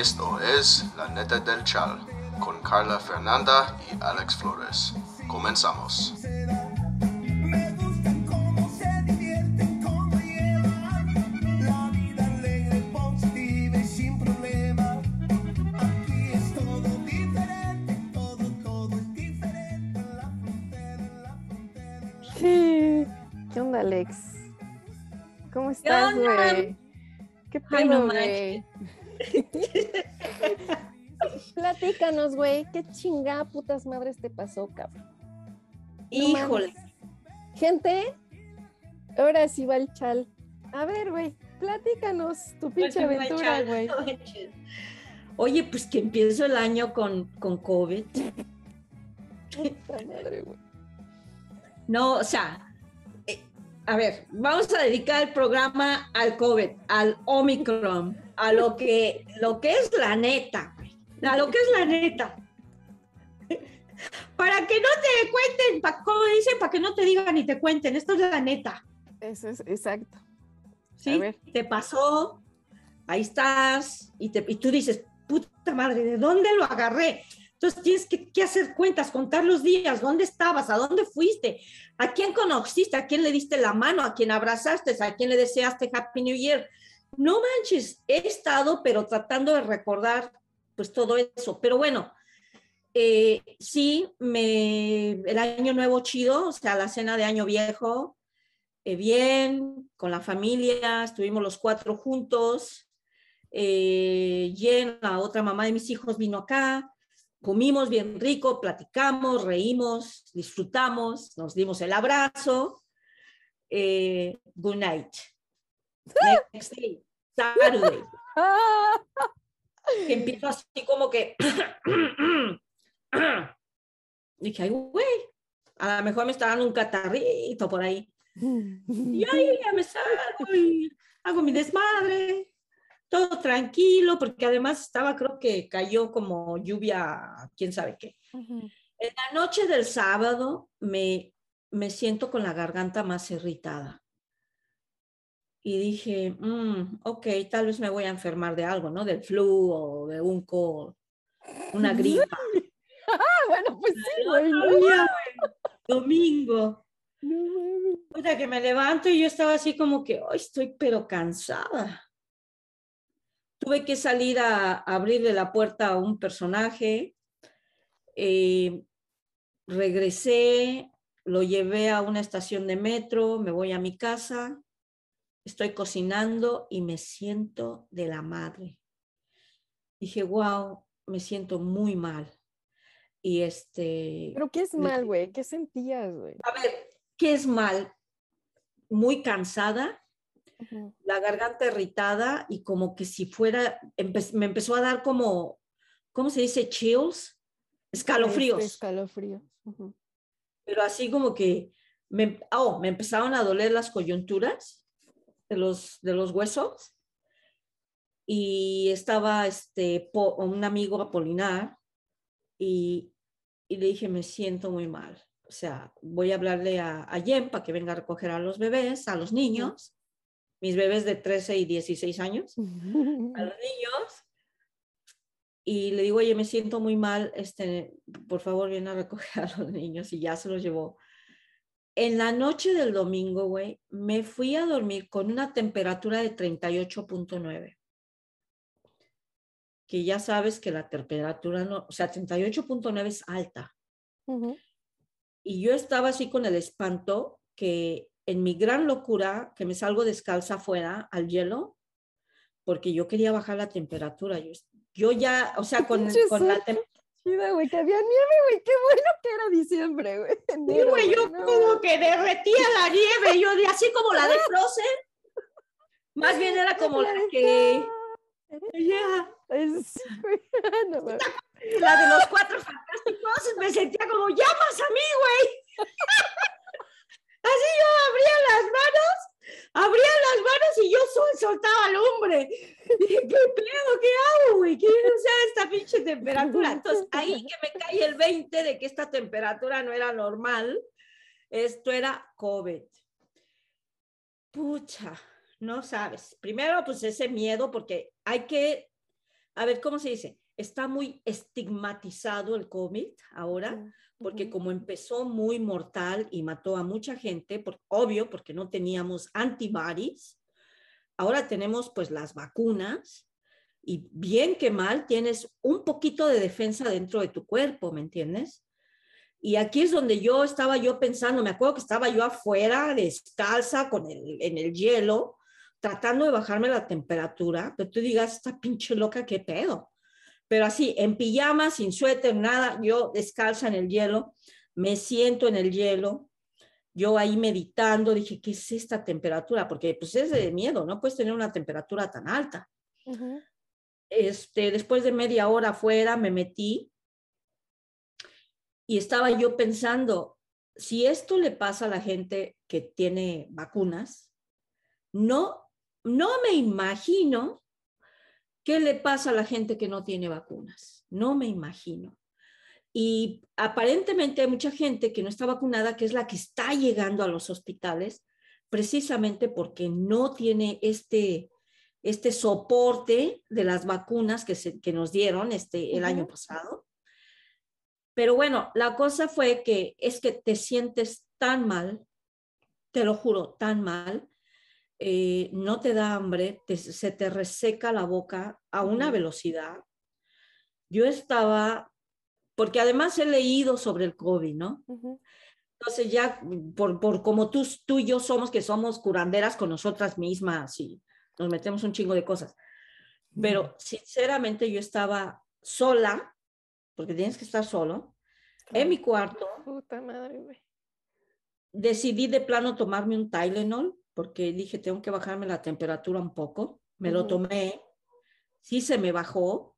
Esto es La Neta del Chal con Carla Fernanda y Alex Flores. Comenzamos. ¿Qué onda, Alex? ¿Cómo estás, güey? ¿Qué pedo, güey? Platícanos, güey. ¿Qué chingada putas madres te pasó, cabrón? Híjole. Gente, ahora sí va el chal. A ver, güey, platícanos tu pinche aventura, güey. Oye, pues que empiezo el año con, con COVID. Puta madre, güey. No, o sea, eh, a ver, vamos a dedicar el programa al COVID, al Omicron, a lo que, lo que es la neta, güey, a lo que es la neta. Para que no te cuenten, pa- como dicen, para que no te digan ni te cuenten, esto es la neta. Eso es exacto. ¿sí? Te pasó, ahí estás, y, te, y tú dices, puta madre, ¿de dónde lo agarré? Entonces tienes que, que hacer cuentas, contar los días, dónde estabas, a dónde fuiste, a quién conociste, a quién le diste la mano, a quién abrazaste, a quién le deseaste Happy New Year. No manches, he estado, pero tratando de recordar pues todo eso. Pero bueno, eh, sí, me, el año nuevo chido, o sea, la cena de año viejo, eh, bien, con la familia, estuvimos los cuatro juntos. Eh, Jen, la otra mamá de mis hijos, vino acá, comimos bien rico, platicamos, reímos, disfrutamos, nos dimos el abrazo. Eh, good night. Next day, Saturday. que empiezo así como que. Dije, ay, güey, a lo mejor me está dando un catarrito por ahí. Y ahí ya me salgo y hago mi desmadre, todo tranquilo, porque además estaba, creo que cayó como lluvia, quién sabe qué. En la noche del sábado me, me siento con la garganta más irritada. Y dije, "Mm, ok, tal vez me voy a enfermar de algo, ¿no? Del flu o de un co, una gripa. Ah, bueno, pues sí, güey. No, Domingo. mames. Puta, que me levanto y yo estaba así como que, hoy estoy pero cansada. Tuve que salir a, a abrirle la puerta a un personaje. eh, regresé, lo llevé a una estación de metro, me voy a mi casa, estoy cocinando y me siento de la madre. Dije, wow, me siento muy mal. Y este... Pero ¿qué es mal, güey? ¿Qué sentías, güey? A ver, ¿qué es mal? Muy cansada, la garganta irritada y como que si fuera, empe- me empezó a dar como, ¿cómo se dice? Chills, escalofríos, Este, escalofríos. Ujú. pero así como que me, oh, me empezaron a doler las coyunturas de los, de los huesos y estaba este, po- un amigo Apolinar y, y le dije, me siento muy mal. O sea, voy a hablarle a, a Jen para que venga a recoger a los bebés, a los niños, mis bebés de 13 y 16 años, a los niños. Y le digo, oye, me siento muy mal, este, por favor, ven a recoger a los niños y ya se los llevó. En la noche del domingo, güey, me fui a dormir con una temperatura de 38.9 que ya sabes que la temperatura no, o sea, 38.9 es alta. Y yo estaba así con el espanto que en mi gran locura, que me salgo descalza afuera al hielo, porque yo quería bajar la temperatura. Yo, yo ya, o sea, con, con la Chida, güey, que había nieve, güey. Qué bueno que era diciembre, güey. Sí, Enero, güey, yo no como que derretía la nieve, yo de así como la de Frozen. Más bien era como la que, sí. No mames. la de los cuatro fantásticos, me sentía como llamas a mí, güey. Así yo abría las manos, abría las manos y yo sol- soltaba lumbre. Dije, ¿qué pedo? ¿Qué hago, güey? ¿Qué sea esta pinche temperatura? Entonces, ahí que me cae el 20 de que esta temperatura no era normal, esto era COVID. Pucha, no sabes. Primero, pues ese miedo, porque hay que a ver, ¿cómo se dice? Está muy estigmatizado el COVID ahora, porque como empezó muy mortal y mató a mucha gente, por, obvio, porque no teníamos antibodies, ahora tenemos pues las vacunas y bien que mal tienes un poquito de defensa dentro de tu cuerpo, ¿me entiendes? Y aquí es donde yo estaba yo pensando, me acuerdo que estaba yo afuera, descalza, con el, en el hielo, tratando de bajarme la temperatura, pero tú digas, esta pinche loca, qué pedo. Pero así, en pijama, sin suéter, nada, yo descalza en el hielo, me siento en el hielo, yo ahí meditando, dije, ¿qué es esta temperatura? Porque pues es de miedo, no puedes tener una temperatura tan alta. Este, después de media hora afuera me metí y estaba yo pensando, si esto le pasa a la gente que tiene vacunas, no, no me imagino qué le pasa a la gente que no tiene vacunas. No me imagino. Y aparentemente hay mucha gente que no está vacunada, que es la que está llegando a los hospitales, precisamente porque no tiene este, este soporte de las vacunas que, se, que nos dieron este, el año pasado. Pero bueno, la cosa fue que es que te sientes tan mal, te lo juro, tan mal, eh, no te da hambre, te- se te reseca la boca a una velocidad. Yo estaba, porque además he leído sobre el COVID, ¿no? Entonces ya, por, por como tú, tú y yo somos, que somos curanderas con nosotras mismas y nos metemos un chingo de cosas. Pero sinceramente yo estaba sola, porque tienes que estar solo, en mi cuarto. Puta madre, güey. Decidí de plano tomarme un Tylenol, porque dije, tengo que bajarme la temperatura un poco. Me lo tomé, sí se me bajó.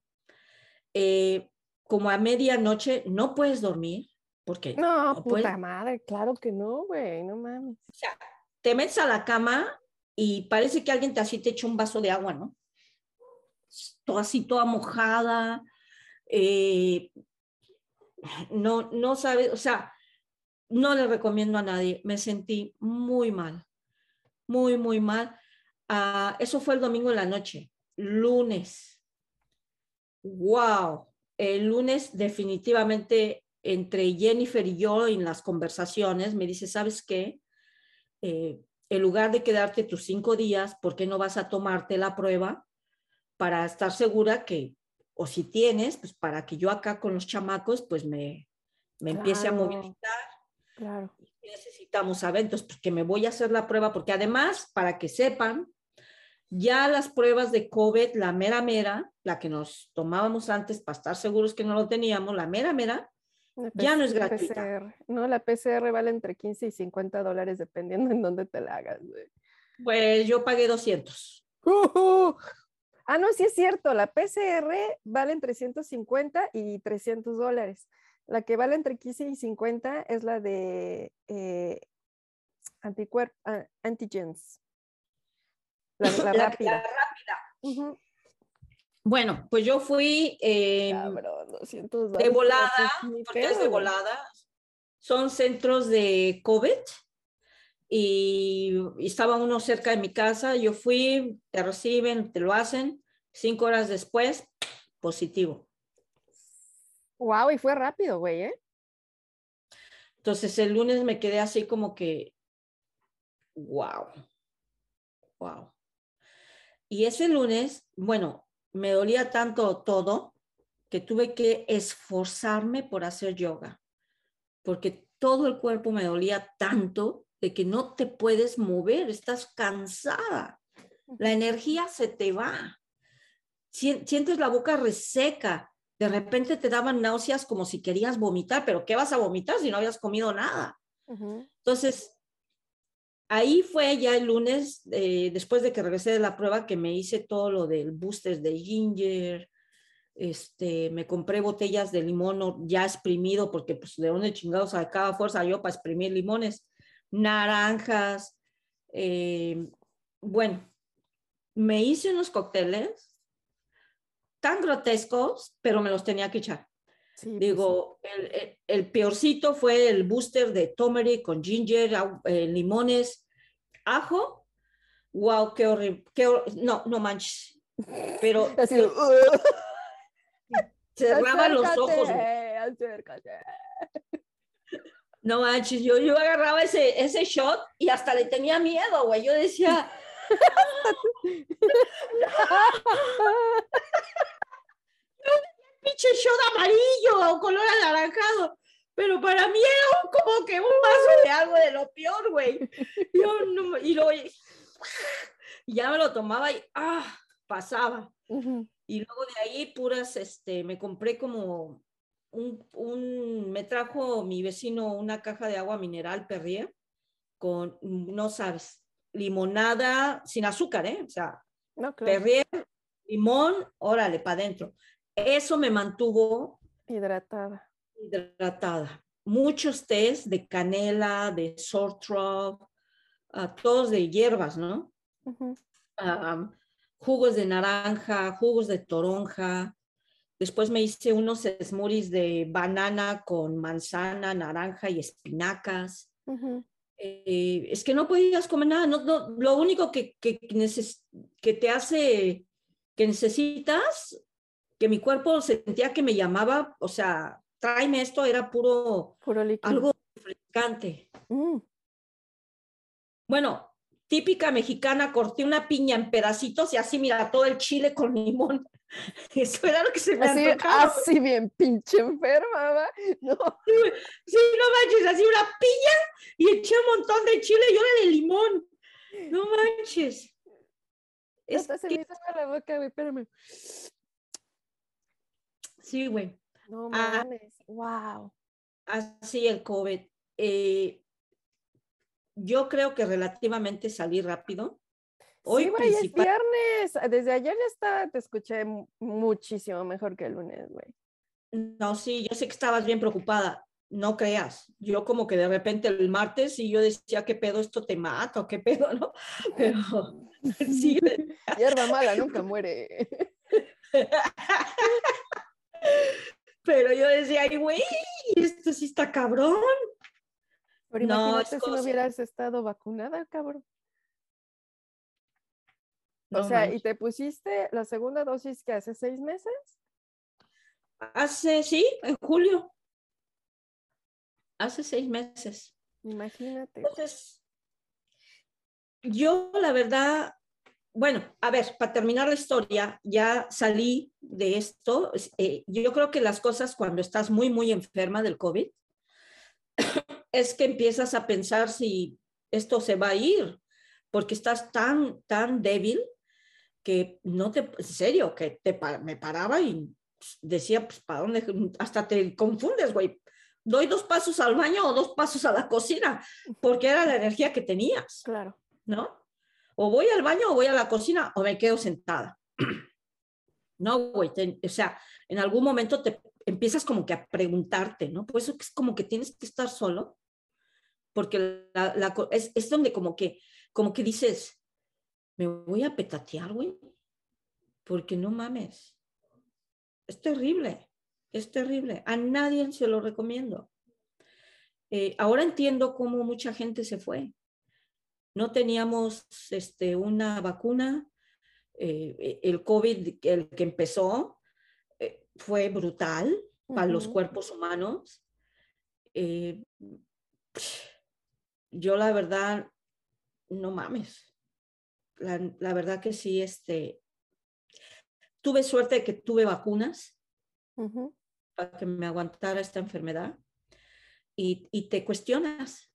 Eh, como a medianoche no puedes dormir, porque No, no puta puedes- madre, claro que no, güey, no mames. o sea, te metes a la cama y parece que alguien te así te echa un vaso de agua, ¿no? Todo así, toda mojada. eh, no, no sabes, o sea, no le recomiendo a nadie. Me sentí muy mal, muy, muy mal. Ah, eso fue el domingo en la noche. Lunes. Wow. El lunes definitivamente entre Jennifer y yo en las conversaciones me dice, ¿sabes qué? Eh, en lugar de quedarte tus cinco días, ¿por qué no vas a tomarte la prueba para estar segura que, o si tienes, pues para que yo acá con los chamacos, pues me, me empiece a movilizar Claro. ¿Qué necesitamos saber? Entonces, pues me voy a hacer la prueba, porque además, para que sepan, ya las pruebas de COVID, la mera mera, la que nos tomábamos antes para estar seguros que no lo teníamos, la mera mera, La Ya no es gratuita. PCR. No, la PCR vale entre 15 y 50 dólares dependiendo en dónde te la hagas, güey. pues yo pagué 200. ¡Ujú! Ah, no, sí es cierto. La PCR vale entre 150 y 300 dólares. La que vale entre 15 y 50 es la de eh, anticuerp- ah, antigens. La, la La- rápida. la rápida. Ujú. Bueno, pues yo fui eh, Cabrón, 200 de volada, porque es de volada. Son centros de COVID y, y estaba uno cerca de mi casa. Yo fui, te reciben, te lo hacen. Cinco horas después, positivo. Wow, y fue rápido, güey, ¿eh? Entonces el lunes me quedé así como que, wow, wow. Y ese lunes, bueno, me dolía tanto todo que tuve que esforzarme por hacer yoga, porque todo el cuerpo me dolía tanto de que no te puedes mover, estás cansada, la energía se te va, Sien- sientes la boca reseca, de repente te daban náuseas como si querías vomitar, pero ¿qué vas a vomitar si no habías comido nada? Ujú. Entonces, ahí fue ya el lunes, eh, después de que regresé de la prueba, que me hice todo lo del booster de ginger, este, me compré botellas de limón ya exprimido, porque pues de dónde chingados sacaba fuerza yo para exprimir limones, naranjas, eh, bueno, me hice unos cócteles tan grotescos, pero me los tenía que echar. Sí, pues, Digo, el, el- el peorcito fue el booster de turmeric con ginger, eh, limones, ajo. Wow, qué horrible. Qué hor- no, no manches. Pero sí. Así de, "Ugh". cerraba los ojos. Acércate, acércate. No manches, yo, yo agarraba ese, ese shot y hasta le tenía miedo, güey. Yo decía, pinche shot amarillo o color anaranjado. Pero para mí era un- como que un vaso de algo de lo peor, güey. Yo no, y luego y ya me lo tomaba y ah, pasaba. Y luego de ahí, puras, este, me compré como un, un- me trajo mi vecino una caja de agua mineral Perrier con, no sabes, limonada sin azúcar, ¿eh? O sea, No, claro. Perrier, limón, órale, para adentro. Eso me mantuvo Hidratada. hidratada. Muchos tés de canela, de sore throat, ah, todos de hierbas, ¿no? Jugos de naranja, jugos de toronja. Después me hice unos smoothies de banana con manzana, naranja y espinacas. Eh, es que no podías comer nada. No, no, lo único que, que, que te hace, que necesitas, que mi cuerpo sentía que me llamaba, o sea, tráeme esto, era puro, Puro algo refrescante. Mm. Bueno, típica mexicana, corté una piña en pedacitos y así, mira, todo el chile con limón. Eso era lo que se me Así, antojaba. así bien pinche enferma, ¿va? No. Sí, no manches, así una piña y eché un montón de chile y ahora de limón. No manches. Es Hasta se que- me hizo agua la boca, güey, espérame. sí, güey, No Ah. mames. Wow. así el COVID. Eh, yo creo que relativamente salí rápido. Hoy sí, güey, es viernes. Desde ayer ya estaba, te escuché mu- muchísimo mejor que el lunes, güey. No, sí, yo sé que estabas bien preocupada. No creas. Yo como que de repente el martes y yo decía, ¿qué pedo esto te mata qué pedo, no? Pero sí, Hierba mala nunca muere. pero yo decía, ay, güey, esto sí está cabrón. Pero No, imagínate es si no hubieras estado vacunada, cabrón. O No sea, ¿y te pusiste la segunda dosis que hace seis meses? Hace, sí, en julio. Hace seis meses. Imagínate. Entonces, yo la verdad, bueno, a ver, para terminar la historia, ya salí de esto. es- eh, yo creo que las cosas cuando estás muy, muy enferma del COVID, es que empiezas a pensar si esto se va a ir, porque estás tan, tan débil que no te, en serio, que te, me paraba y decía, pues, ¿para dónde? Hasta te confundes, güey. Doy dos pasos al baño o dos pasos a la cocina, porque era la energía que tenías, Claro. ¿no? O voy al baño o voy a la cocina o me quedo sentada. No, güey, te- o sea, en algún momento te empiezas como que a preguntarte, ¿no? Por eso es como que tienes que estar solo, porque la, la co- es, es donde como que, como que dices, me voy a petatear, güey, porque no mames. Es terrible, es terrible. A nadie se lo recomiendo. Eh, ahora entiendo cómo mucha gente se fue. No teníamos este, una vacuna. eh, el COVID, el que empezó, eh, fue brutal para los cuerpos humanos. Eh, yo la verdad, no mames. La, la verdad que sí, este, tuve suerte de que tuve vacunas para que me aguantara esta enfermedad y, y te cuestionas.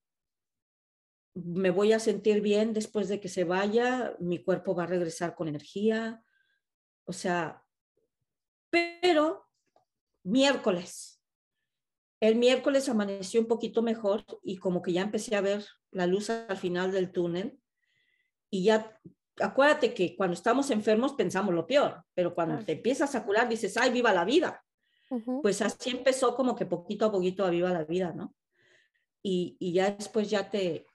Me voy a sentir bien después de que se vaya, mi cuerpo va a regresar con energía, o sea, pero miércoles, el miércoles amaneció un poquito mejor y como que ya empecé a ver la luz al final del túnel y ya, acuérdate que cuando estamos enfermos pensamos lo peor, pero cuando te empiezas a curar dices, ay, viva la vida Ujú. pues así empezó como que poquito a poquito a viva la vida, ¿no? Y, y ya después ya te,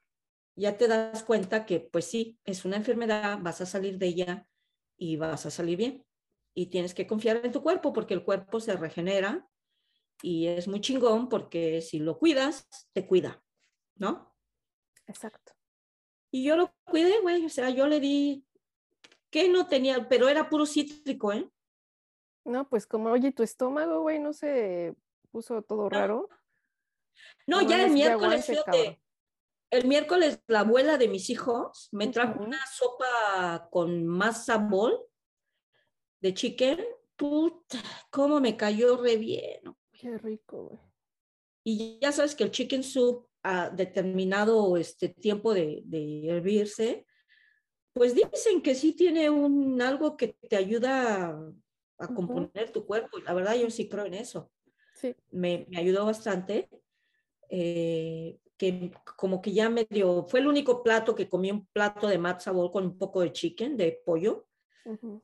ya te das cuenta que pues sí, es una enfermedad, vas a salir de ella y vas a salir bien. Y tienes que confiar en tu cuerpo porque el cuerpo se regenera y es muy chingón porque si lo cuidas, te cuida, ¿no? Exacto. Y yo lo cuidé, güey, o sea, yo le di, que no tenía, pero era puro cítrico, ¿eh? No, pues como, oye, tu estómago, güey, no se puso todo raro. No, No ya el miércoles, fíjate, el miércoles la abuela de mis hijos me trajo una sopa con masa bol de chicken. Puta, cómo me cayó re bien. Qué rico, güey. Y ya sabes que el chicken soup a determinado este, tiempo de, de hervirse, pues dicen que sí tiene un algo que te ayuda a, componer tu cuerpo. Y la verdad yo sí creo en eso. Sí. Me, me ayudó bastante. eh, que como que ya medio, fue el único plato que comí un plato de matzo ball con un poco de chicken, de pollo,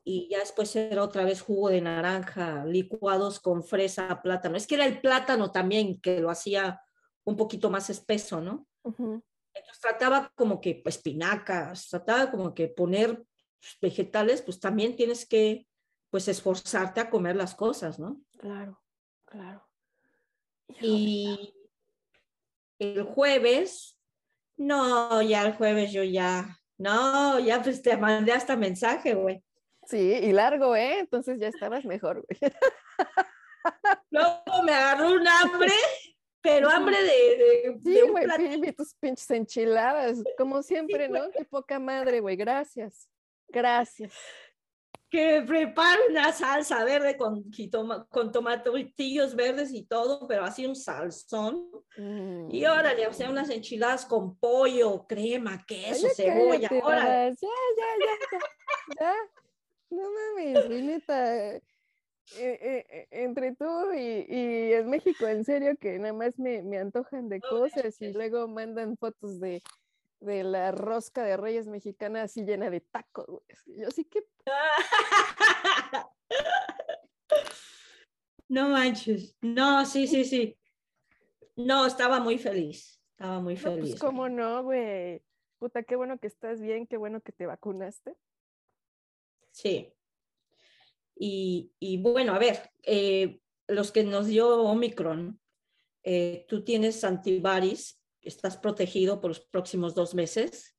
Y ya después era otra vez jugo de naranja, licuados con fresa, plátano. Es que era el plátano también que lo hacía un poquito más espeso, ¿no? Entonces trataba como que pues, espinacas, trataba como que poner vegetales, pues también tienes que pues esforzarte a comer las cosas, ¿no? Claro, claro. Y el jueves, no, ya el jueves yo ya, no, ya pues te mandé hasta mensaje, güey. Sí, y largo, ¿eh? Entonces ya estabas mejor, güey. Luego me agarró un hambre, pero hambre de, de, Sí, güey, tus pinches enchiladas, como siempre, ¿no? Qué poca madre, güey. Gracias. Gracias. que prepara una salsa verde con, jitoma- con tomatillos verdes y todo, pero así un salsón. Y Mm. órale, o sea, unas enchiladas con pollo, crema, queso, cebolla. cállate, órale. Ya, ya, ya, ya, ya. No mames, güey, neta. eh, eh, eh, entre tú y, y en México, en serio, que nada más me, me antojan de cosas y luego mandan fotos de, de la rosca de Reyes mexicana así llena de tacos, güey. Yo sí que No manches. No, sí, sí, sí. No, estaba muy feliz. Estaba muy No, feliz. pues cómo no, güey. Puta, qué bueno que estás bien, qué bueno que te vacunaste. Sí. Y, y bueno, a ver, eh, los que nos dio Omicron, eh, tú tienes antivaris, estás protegido por los próximos dos meses.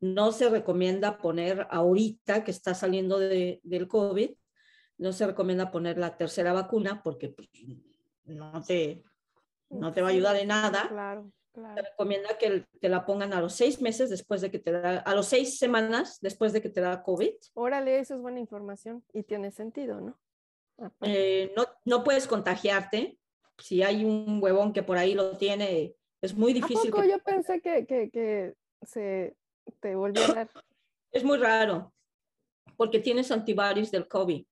No se recomienda poner ahorita que está saliendo de- del COVID, no se recomienda poner la tercera vacuna porque pues, no, te, no te va a ayudar en nada. Claro, Claro. recomienda que te la pongan a los seis meses después de que te da, a los seis semanas después de que te da COVID. Órale, eso es buena información y tiene sentido, ¿no? Eh, no, no puedes contagiarte. Si hay un huevón que por ahí lo tiene, es muy ¿A difícil. poco que- yo pensé que, que, que se te volvió a dar? Es muy raro, porque tienes antivirus del COVID.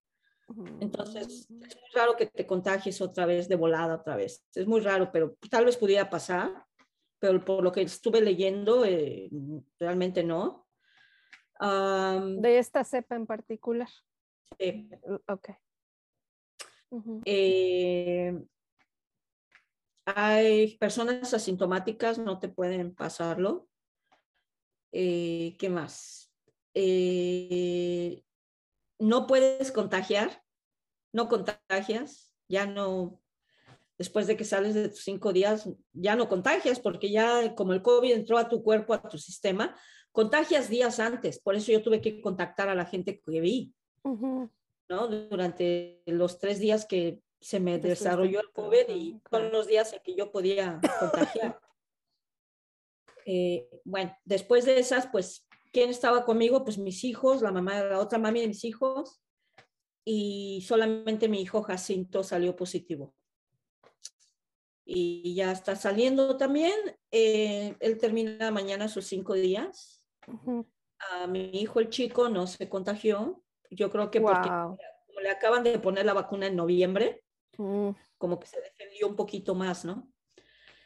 Entonces, Mm, es muy raro que te contagies otra vez de volada otra vez. Es muy raro, pero tal vez pudiera pasar. Pero por lo que estuve leyendo, eh, realmente no. De esta cepa en particular. sí. Ok. Eh, hay personas asintomáticas, no te pueden pasarlo. Eh, ¿Qué más? Eh, no puedes contagiar, no contagias, ya no, después de que sales de tus cinco días, ya no contagias porque ya como el COVID entró a tu cuerpo, a tu sistema, contagias días antes. Por eso yo tuve que contactar a la gente que vi. ¿no? Durante los tres días que se me desarrolló el COVID y son los días en que yo podía contagiar. Eh, bueno, después de esas, pues, ¿quién estaba conmigo? Pues mis hijos, la mamá, la otra mami de mis hijos, y solamente mi hijo Jacinto salió positivo. Y ya está saliendo también. eh, él termina mañana sus cinco días. A mi hijo, el chico, no se contagió. Yo creo que porque como le acaban de poner la vacuna en noviembre, Mm, como que se defendió un poquito más, ¿no?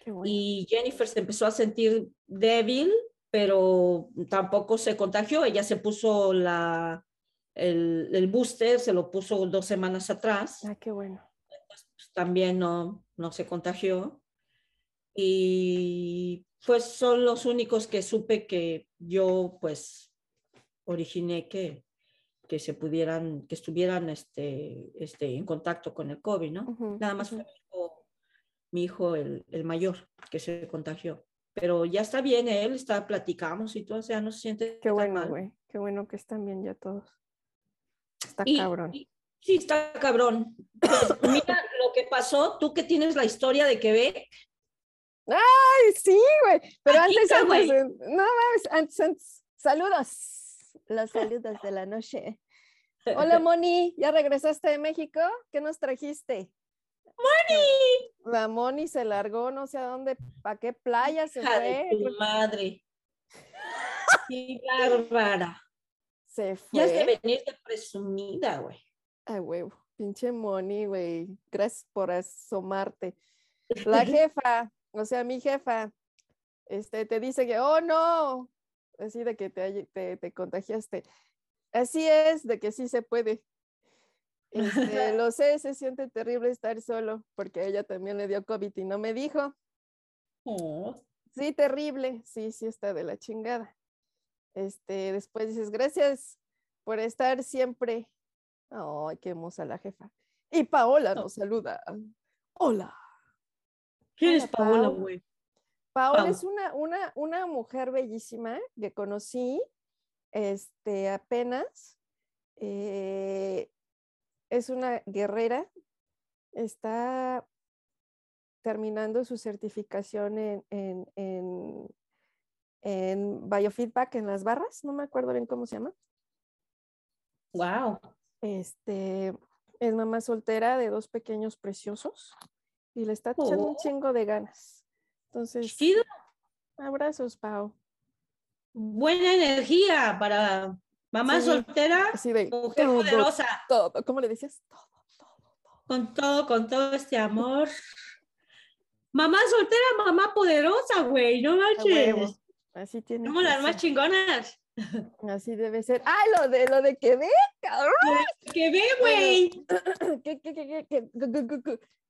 qué bueno. Y Jennifer se empezó a sentir débil, pero tampoco se contagió. Ella se puso la, el, el booster, se lo puso dos semanas atrás. Ah, qué bueno. Pues, también no, no se contagió. Y pues son los únicos que supe que yo pues originé que, que se pudieran, que estuvieran este, este, en contacto con el COVID, ¿no? Nada más fue mi hijo, mi hijo el, el mayor que se contagió. Pero ya está bien él, está, platicamos y todo, o sea, no se siente Qué tan bueno, güey. Qué bueno que están bien ya todos. Está Y, cabrón. y- Sí, está cabrón. Pues mira lo que pasó, tú que tienes la historia de Quebec. Ay, sí, güey. Pero Aquí antes, está, antes, güey. no antes, antes. Saludos. Los saludos de la noche. Hola, Moni. ¿Ya regresaste de México? ¿Qué nos trajiste? ¡Moni! La Moni se largó, no sé a dónde, ¿para qué playa se Hija de fue? tu madre. Qué bárbara. Se Ya has de fue. venir de presumida, güey. Ay, huevo. Pinche Moni, güey. Gracias por asomarte. La jefa, o sea, mi jefa, este, te dice que, oh, no, así de que te, te, te contagiaste. Así es, de que sí se puede. Este, lo sé, se siente terrible estar solo, porque ella también le dio COVID y no me dijo. Oh, Sí, terrible, sí, sí está de la chingada. Este, después dices, gracias por estar siempre. Ay, qué hermosa la jefa. Y Paola nos saluda. Hola. ¿Quién es Paola, güey? Paola es una, una, una mujer bellísima que conocí este, apenas. eh, es una guerrera. Está terminando su certificación en, en, en, en biofeedback en las barras. No me acuerdo bien cómo se llama. Wow. Este, es mamá soltera de dos pequeños preciosos y le está echando un Oh. chingo de ganas. Entonces, abrazos, Pau. Buena energía para mamá Sí, soltera, Así de mujer todo, poderosa. todo. ¿Cómo le decías? Todo, todo, todo. Con todo, con todo este amor. Mamá soltera, mamá poderosa, güey. No manches. Así tiene Somos las más chingonas. Así debe ser. Ah, lo de lo de que ve, güey. ¿Qué, qué, qué, qué,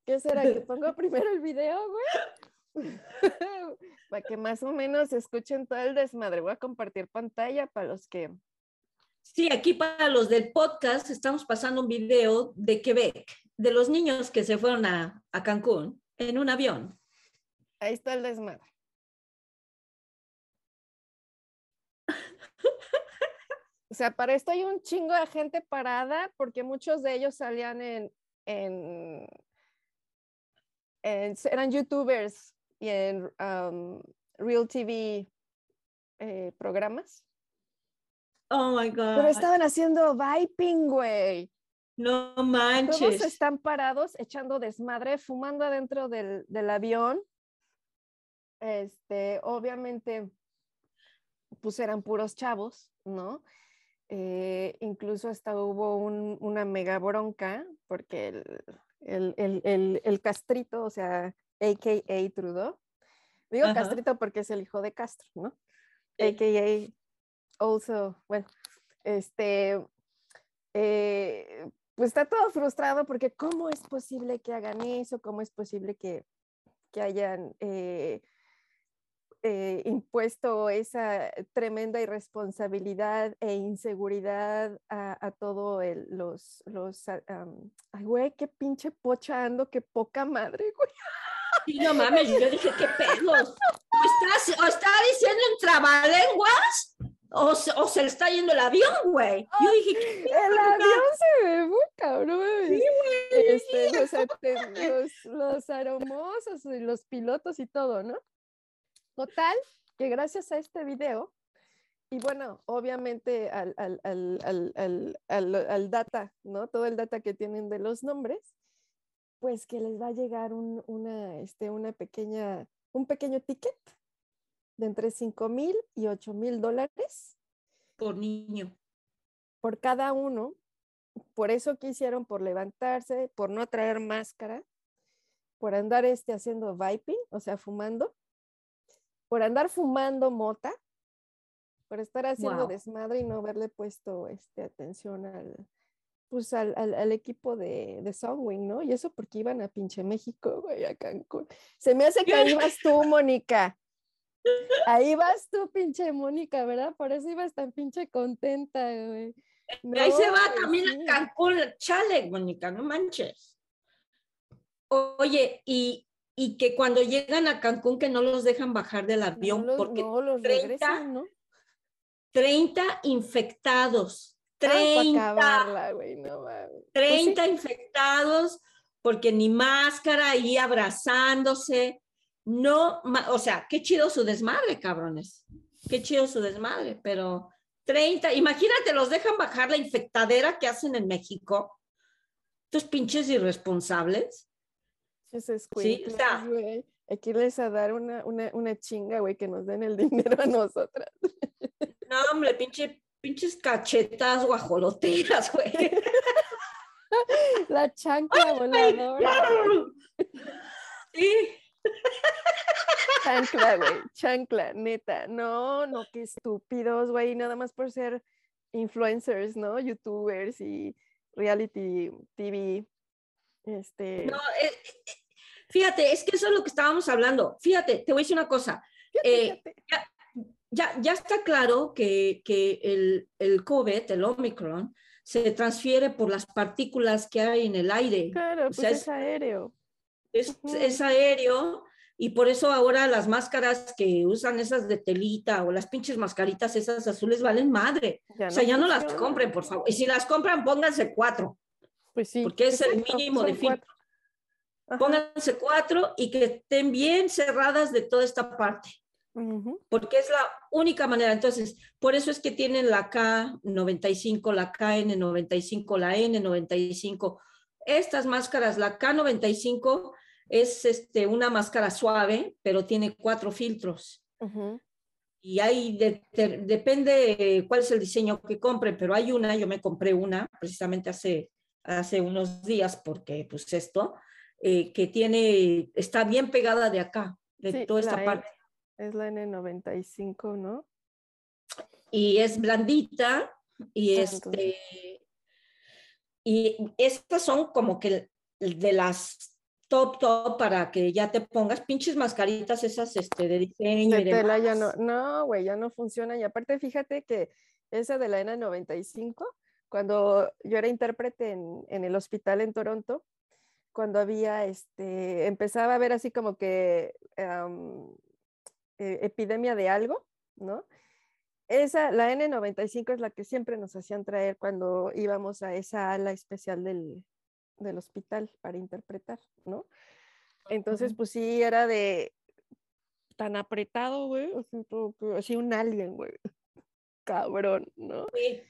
qué, será? ¿Que pongo primero el video, güey? para que más o menos escuchen todo el desmadre. Voy a compartir pantalla para los que. Sí, aquí para los del podcast estamos pasando un video de Quebec, de los niños que se fueron a, a Cancún en un avión. Ahí está el desmadre. O sea, para esto hay un chingo de gente parada porque muchos de ellos salían en, en, en- eran youtubers y en um, Real TV eh, programas. Oh my God. Pero estaban haciendo viping, güey. No Todos manches. están parados echando desmadre, fumando adentro del, del avión. Este, obviamente, pues eran puros chavos, ¿no? Eh, incluso hasta hubo un- una mega bronca porque el, el, el- el- el castrito, o sea, AKA Trudeau, digo Ajá. castrito porque es el hijo de Castro, ¿no? AKA also, bueno, este, eh, pues está todo frustrado porque cómo es posible que hagan eso, cómo es posible que, que hayan eh, eh, impuesto esa tremenda irresponsabilidad e inseguridad a, a todo el, los, los, ah, am, ay, güey, qué pinche pocha ando, qué poca madre, güey. Sí, no mames, yo dije, ¿qué pedos? ¿O, estás, o está diciendo en trabalenguas? O se, o se le está yendo el avión, güey. Yo dije, ¿qué? El avión se ve muy cabrón. Este, los, los, los aromosos y los pilotos y todo, ¿no? Total, que gracias a este video, y bueno, obviamente al, al, al, al, al, al- al data, ¿no? Todo el data que tienen de los nombres, pues que les va a llegar un, una, este, una pequeña, un pequeño ticket de entre 5 mil y 8 mil dólares Por niño. por cada uno. Por eso quisieron, por levantarse, por no traer máscara, por andar este, haciendo viping, o sea, fumando, por andar fumando mota, por estar haciendo desmadre y no haberle puesto este, atención al, pues, al, al- al equipo de, de Songwing, ¿no? Y eso porque iban a pinche México, güey, a Cancún. Se me hace que ahí vas tú, Mónica. Ahí vas tú, pinche Mónica, ¿verdad? Por eso ibas tan pinche contenta, güey. Ahí se va pues también sí. a Cancún, chale, Mónica, no manches. Oye, y, y que cuando llegan a Cancún que no los dejan bajar del avión no los, porque no los 30 regresan, ¿no? 30 infectados para 30, acabarla, güey, no mames. Pues sí, 30 infectados porque ni máscara y abrazándose. No, o sea, qué chido su desmadre, cabrones. Qué chido su desmadre, pero 30, imagínate, los dejan bajar la infectadera que hacen en México. Estos pinches irresponsables. Sí, o sea- güey. Hay que irles a dar una, una, una chinga, güey, que nos den el dinero a nosotras. No, hombre, pinche, pinches cachetas guajoloteras, güey. La chancla voladora. Sí, Chancla, güey. Chancla, neta. No, no, qué estúpidos, güey. Nada más por ser influencers, ¿no? Youtubers y reality TV. Este. no, eh, eh, fíjate, es que eso es lo que estábamos hablando. Fíjate, te voy a decir una cosa. eh, ya, ya está claro que, que el, el COVID, el Omicron, se transfiere por las partículas que hay en el aire. Claro, o pues sea, es, es- aéreo. Es, aéreo y por eso ahora las máscaras que usan esas de telita o las pinches mascaritas esas azules valen madre. o sea, ya no las compren, por favor. Y si las compran, pónganse cuatro, Pues sí. porque es el mínimo de filtro. Pónganse cuatro y que estén bien cerradas de toda esta parte. porque es la única manera. Entonces, por eso es que tienen la K95, la KN95, la N95. Estas máscaras, la K95 es este, una máscara suave, pero tiene cuatro filtros. Y de- de- depende eh, cuál es el diseño que compren, pero hay una, yo me compré una precisamente hace, hace unos días, porque pues esto, eh, que tiene, está bien pegada de acá, de Sí, toda esta parte. Es la N95, ¿no? y es blandita y Ah, este y estas son como que de las top top para que ya te pongas pinches mascaritas esas este de diseño De y tela ya demás. no, no, güey, ya no funciona. Y aparte, fíjate que esa de la N95, cuando yo era intérprete en, en el hospital en Toronto, cuando había, este, empezaba a haber así como que eh, epidemia de algo, ¿no? Esa, la N95 es la que siempre nos hacían traer cuando íbamos a esa ala especial del, del hospital para interpretar, ¿no? Entonces, pues sí, era de tan apretado, güey, así un alien, güey, cabrón, ¿no? Sí,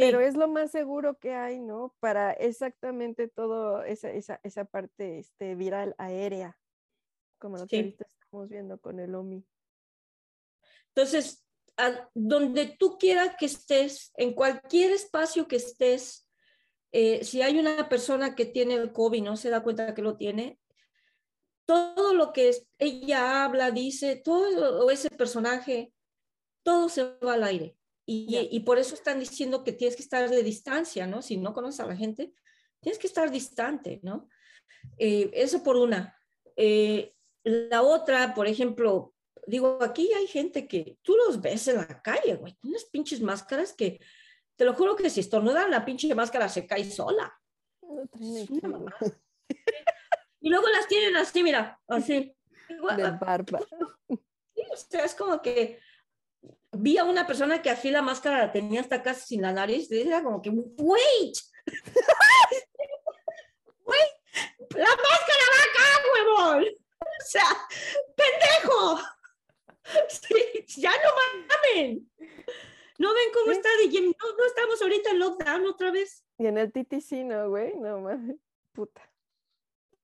Pero es lo más seguro que hay, ¿no? Para exactamente todo esa, esa, esa parte este, viral aérea, como lo que Sí. ahorita estamos viendo con el OMI. entonces a donde tú quieras que estés en cualquier espacio que estés eh, si hay una persona que tiene el COVID y no se da cuenta que lo tiene todo lo que ella habla, dice, todo ese personaje, todo se va al aire. Y, Ya. y por eso están diciendo que tienes que estar de distancia, ¿no? Si no conoces a la gente, tienes que estar distante, ¿no? Eh, eso por una. Eh, la otra, por ejemplo, digo, aquí hay gente que tú los ves en la calle, güey, unas pinches máscaras que, te lo juro que si estornudan, la pinche máscara se cae sola. No traen Es una. Y luego las tienen así, mira, así. Igual, de barba. Sí, o sea, es como que vi a una persona que así la máscara la tenía hasta casi sin la nariz, y era como que, wait, wait, la máscara va acá, huevón. O sea, pendejo. Sí, ya no mamen. ¿No ven cómo Sí. está de? No, no estamos ahorita en lockdown otra vez. Y en el TTC, no, güey, no mames, puta.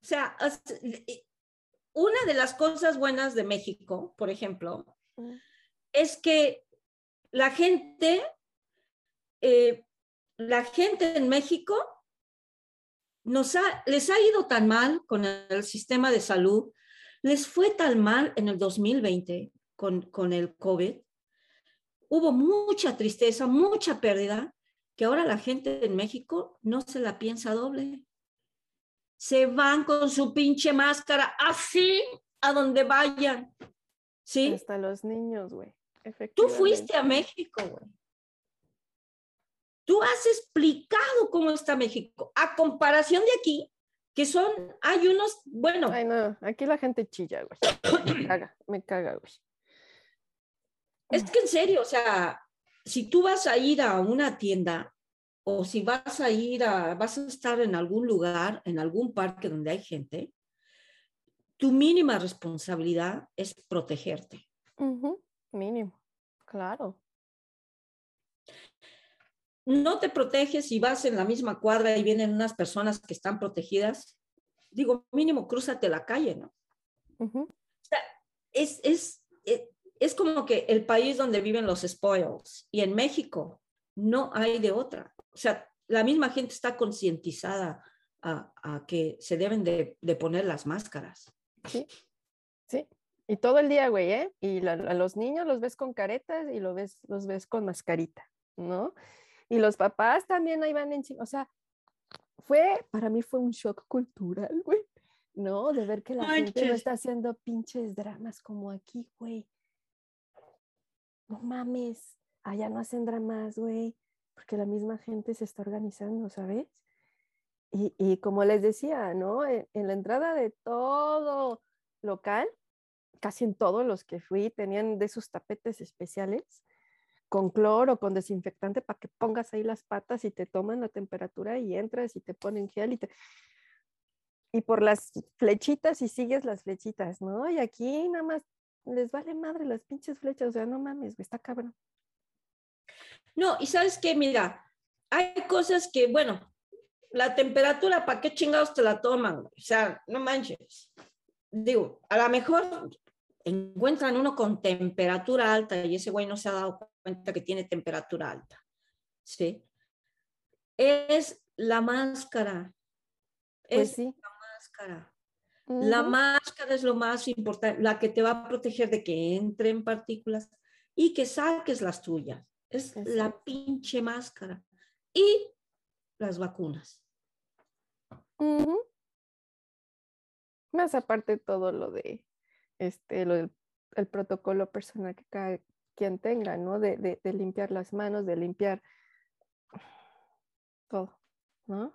O sea, una de las cosas buenas de México, por ejemplo, Mm. Es que la gente, eh, la gente en México nos ha, les ha ido tan mal con el sistema de salud, les fue tan mal en el 2020 con, con el COVID, hubo mucha tristeza, mucha pérdida, que ahora la gente en México no se la piensa doble. Se van con su pinche máscara así a donde vayan. ¿Sí? Hasta los niños, güey. Tú fuiste a México, güey. Tú has explicado cómo está México. A comparación de aquí, que son, hay unos, bueno, Ay, no, aquí la gente chilla, güey. Me caga, me caga, güey. es que en serio, o sea, si tú vas a ir a una tienda, o si vas a ir a, vas a estar en algún lugar, en algún parque donde hay gente, tu mínima responsabilidad es protegerte. Ujú, Mínimo, claro. No te proteges si vas en la misma cuadra y vienen unas personas que están protegidas. Digo, mínimo, crúzate la calle, ¿no? Ujú, es, es, eh, es como que el país donde viven los spoils y en México no hay de otra. O sea, la misma gente está concientizada a, a que se deben de, de poner las máscaras. Sí. Y todo el día, güey, ¿eh? Y la- a los niños los ves con caretas y lo ves, los ves con mascarita, ¿no? Y los papás también ahí van en chinga. O sea, fue, para mí fue un shock cultural, güey, ¿no? De ver que la gente no está haciendo pinches dramas como aquí, güey. No mames, allá no hacen dramas, güey, porque la misma gente se está organizando, ¿sabes? Y, y como les decía, ¿no? En, en la entrada de todo local, casi en todos los que fui, tenían de esos tapetes especiales con cloro, con desinfectante para que pongas ahí las patas y te toman la temperatura y entras y te ponen gel y te... Y por las flechitas y sigues las flechitas, ¿no? Y aquí nada más les vale madre las pinches flechas, o sea, no mames, está cabrón. No, y sabes qué, mira, hay cosas que, bueno, la temperatura, ¿para qué chingados te la toman? O sea, no manches. Digo, a lo mejor encuentran uno con temperatura alta y ese güey no se ha dado cuenta que tiene temperatura alta. ¿Sí? Es la máscara. Pues Es sí. la máscara. La máscara es lo más importante, la que te va a proteger de que entren partículas y que saques las tuyas. Es la pinche máscara. Y las vacunas. Ujú. Más aparte todo lo de este, lo del el protocolo personal que cada quien tenga, ¿no? De, de- de limpiar las manos, de limpiar todo, ¿no?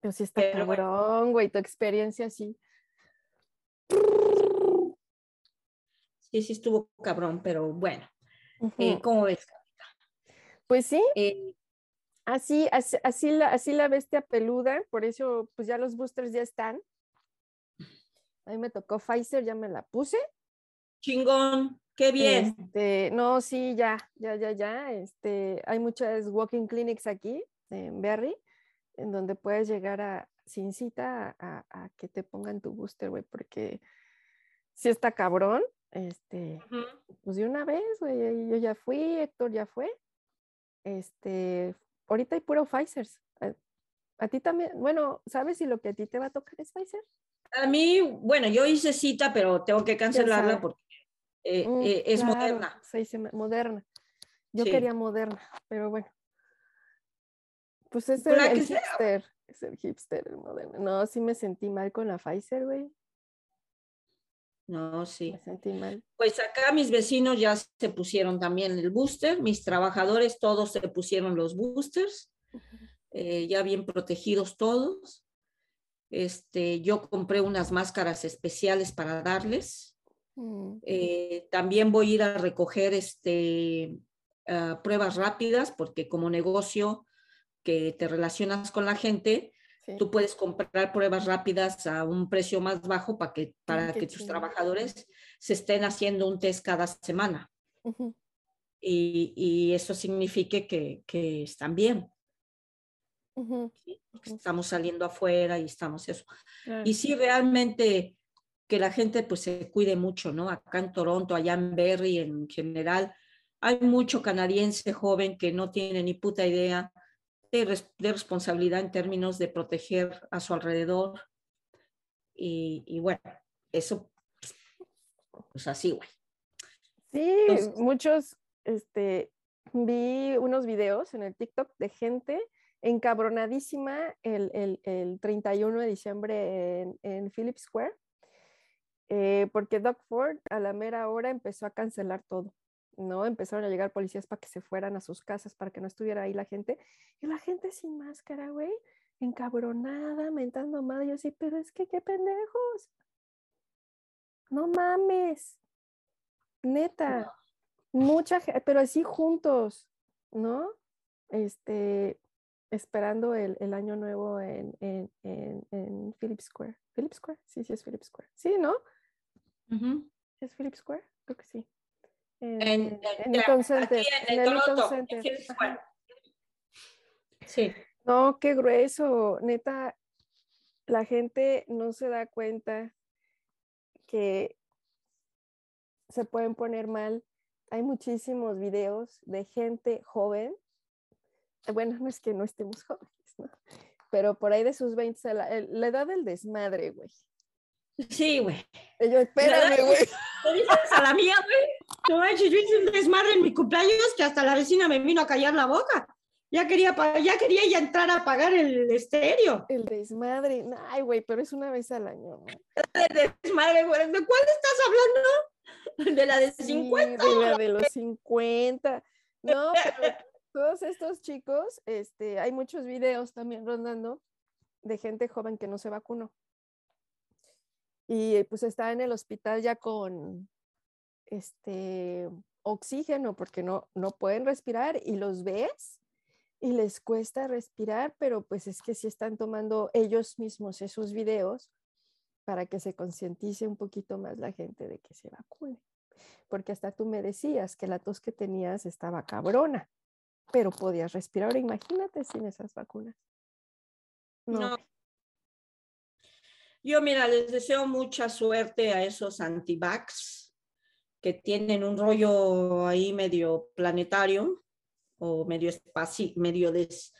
Pero sí está Pero cabrón, güey, tu experiencia sí. Sí, sí estuvo cabrón, pero bueno. Eh, ¿Cómo ves? Pues sí, Eh, así, así, así la, así la bestia peluda, por eso pues ya los boosters ya están. A mí me tocó Pfizer, ya me la puse. chingón, qué bien. Este, no, sí, ya, ya, ya, ya. Este, hay muchas walking clinics aquí en Berry, en donde puedes llegar a, sin cita a, que te pongan tu booster, güey, porque si está cabrón. Este, pues de una vez, güey, yo ya fui, Héctor ya fue. Este, ahorita hay puro Pfizer. A, a ti también, bueno, ¿sabes si lo que a ti te va a tocar es Pfizer? A mí, bueno, yo hice cita, pero tengo que cancelarla porque eh, Mm, eh, es claro, moderna. seis sema- moderna. Yo Sí. quería moderna, pero bueno. Pues es el, sea. hipster, es el hipster, el moderno. No, sí me sentí mal con la Pfizer, güey. No, sí. Me sentí mal. Pues acá mis vecinos ya se pusieron también el booster, mis trabajadores todos se pusieron los boosters, eh, ya bien protegidos todos. Este, yo compré unas máscaras especiales para darles. Mm, Eh, también voy a ir a recoger este, ah, pruebas rápidas porque como negocio que te relacionas con la gente, sí. tú puedes comprar pruebas rápidas a un precio más bajo para que, para qué que tus trabajadores se estén haciendo un test cada semana. Y eso signifique que, que están bien, ¿sí? Porque estamos saliendo afuera y estamos eso. claro. Y sí, realmente que la gente pues se cuide mucho, ¿no? Acá en Toronto, allá en Berry en general, hay mucho canadiense joven que no tiene ni puta idea de, res- de responsabilidad en términos de proteger a su alrededor. Y, y bueno, eso, pues así, güey. Sí, Entonces- muchos, este, vi unos videos en el TikTok de gente encabronadísima el, el, el 31 de diciembre en, en Phillips Square, eh, porque Doug Ford a la mera hora empezó a cancelar todo, ¿no? Empezaron a llegar policías para que se fueran a sus casas, para que no estuviera ahí la gente, y la gente sin máscara, güey, encabronada, mentando madre, yo sí, pero es que qué pendejos, no mames, neta mucha gente, pero así juntos, ¿no? Este, esperando el, el año nuevo en, en, en, en Phillips Square. ¿Phillips Square? Sí, sí es Phillips Square. Sí, ¿no? ¿Es Phillips Square? Creo que sí. En, aquí Center. en, el el Eaton Toronto, en Center. Phillips Ajá. Square. Sí. No, qué grueso, neta. La gente no se da cuenta que se pueden poner mal. Hay muchísimos videos de gente joven. Bueno, no es que no estemos jóvenes, ¿no? Pero por ahí de sus 20, a la, el- la edad del desmadre, güey. Sí, güey. Yo, espérame, güey. ¿Te dices a la mía, güey? No manches, yo hice un desmadre en mi cumpleaños que hasta la vecina me vino a callar la boca. Ya quería, ya quería ya entrar a pagar el estéreo. El desmadre. Ay, güey, pero es una vez al año. De desmadre, güey. ¿De cuál estás hablando? De la de Sí, 50. de la de los 50. No, pero todos estos chicos, este, hay muchos videos también rondando de gente joven que no se vacunó. Y pues está en el hospital ya con este oxígeno porque no, no pueden respirar y los ves y les cuesta respirar, pero pues es que sí están tomando ellos mismos esos videos para que se concientice un poquito más la gente de que se vacune. Porque hasta tú me decías que la tos que tenías estaba cabrona, pero podías respirar. Ahora imagínate sin esas vacunas. No, No. Yo, mira, les deseo mucha suerte a esos antivax que tienen un rollo ahí medio planetario o medio espaci medio des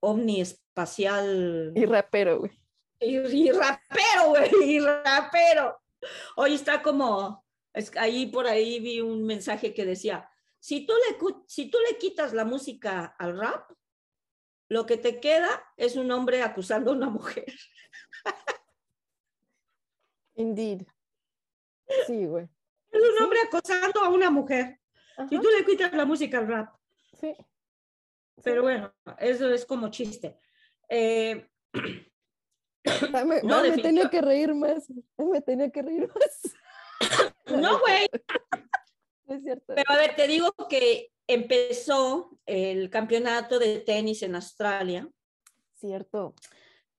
omniespacial y rapero, güey. y, y rapero, güey, y rapero. Hoy está como, es, ahí por ahí vi un mensaje que decía, si tú, le, si tú le quitas la música al rap, lo que te queda es un hombre acusando a una mujer. Indeed. Sí, güey. Es un hombre acosando a una mujer. Si Ajá, tú le quitas la música al rap. sí. Pero bueno, eso es como chiste. Eh, No, me tenía que reír más. Me tenía que reír más. no, güey. No es cierto. Pero a ver, te digo que empezó el campeonato de tenis en Australia. Cierto.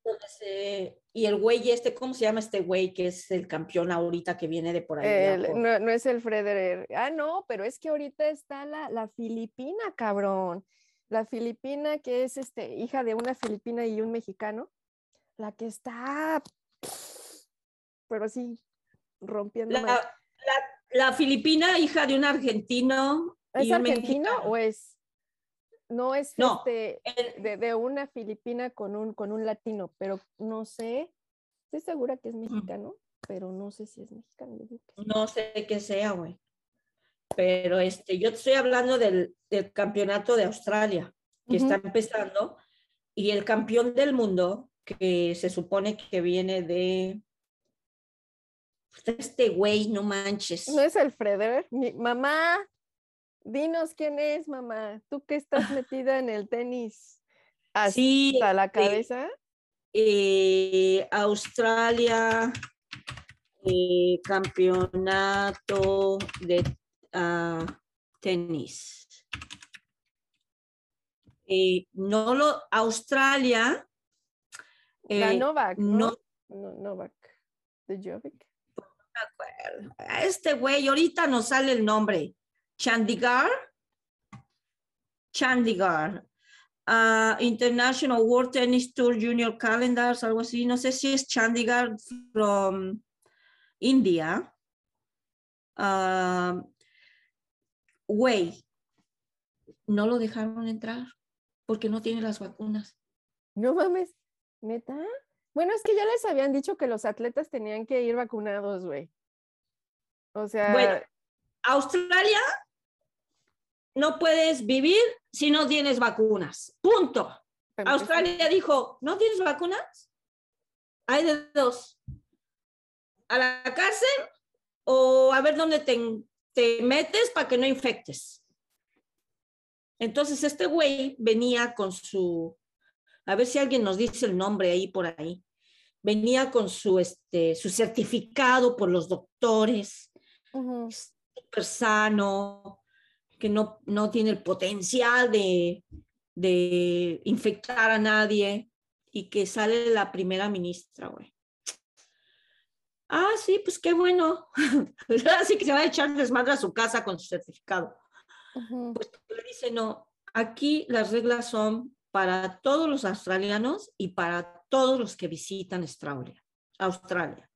Entonces, eh, y el güey este, ¿cómo se llama este güey que es el campeón ahorita que viene de por ahí? El- no, no es el Frederer. Ah, no, pero es que ahorita está la, la filipina, cabrón. La filipina que es este, hija de una filipina y un mexicano. La que está, pero sí, rompiendo. la- la filipina, hija de un argentino. ¿Es y un argentino mexicano. o es? No es No, este, El- de, de una filipina con un, con un latino, pero no sé. Estoy segura que es mexicano, pero no sé si es mexicano. no sé qué sea, güey. Pero este, yo estoy hablando del, del campeonato de Australia, que está Ujú. empezando, y el campeón del mundo, que se supone que viene de este güey, no manches. No es el Frederer. Mi, mamá, dinos quién es, mamá. Tú que estás metida en el tenis hasta sí, la este, cabeza. eh, Australia, eh, campeonato de ah, tenis. Eh, no lo, Australia, la eh, Novak, ¿no? no- No, Novak. De Jovic. Este güey, ahorita nos sale el nombre. Chandigarh. Chandigarh. Ah, International World Tennis Tour Junior Calendars, algo así. No sé si es Chandigarh from India. Ah, Güey, no lo dejaron entrar porque no tiene las vacunas. No mames, neta. Bueno, es que ya les habían dicho que los atletas tenían que ir vacunados, güey. O sea, Bueno, Australia no puedes vivir si no tienes vacunas. Punto. Australia dijo, ¿no tienes vacunas? Hay de dos. A la cárcel o a ver dónde te, te metes para que no infectes. Entonces este güey venía con su, a ver si alguien nos dice el nombre ahí por ahí, venía con su, este, su certificado por los doctores, súper sano, que no, no tiene el potencial de, de infectar a nadie y que sale la primera ministra, güey. Ah, sí, pues qué bueno. Así que se va a echar desmadre a su casa con su certificado. Pues le dice, no, aquí las reglas son para todos los australianos y para todos los que visitan Australia. Australia.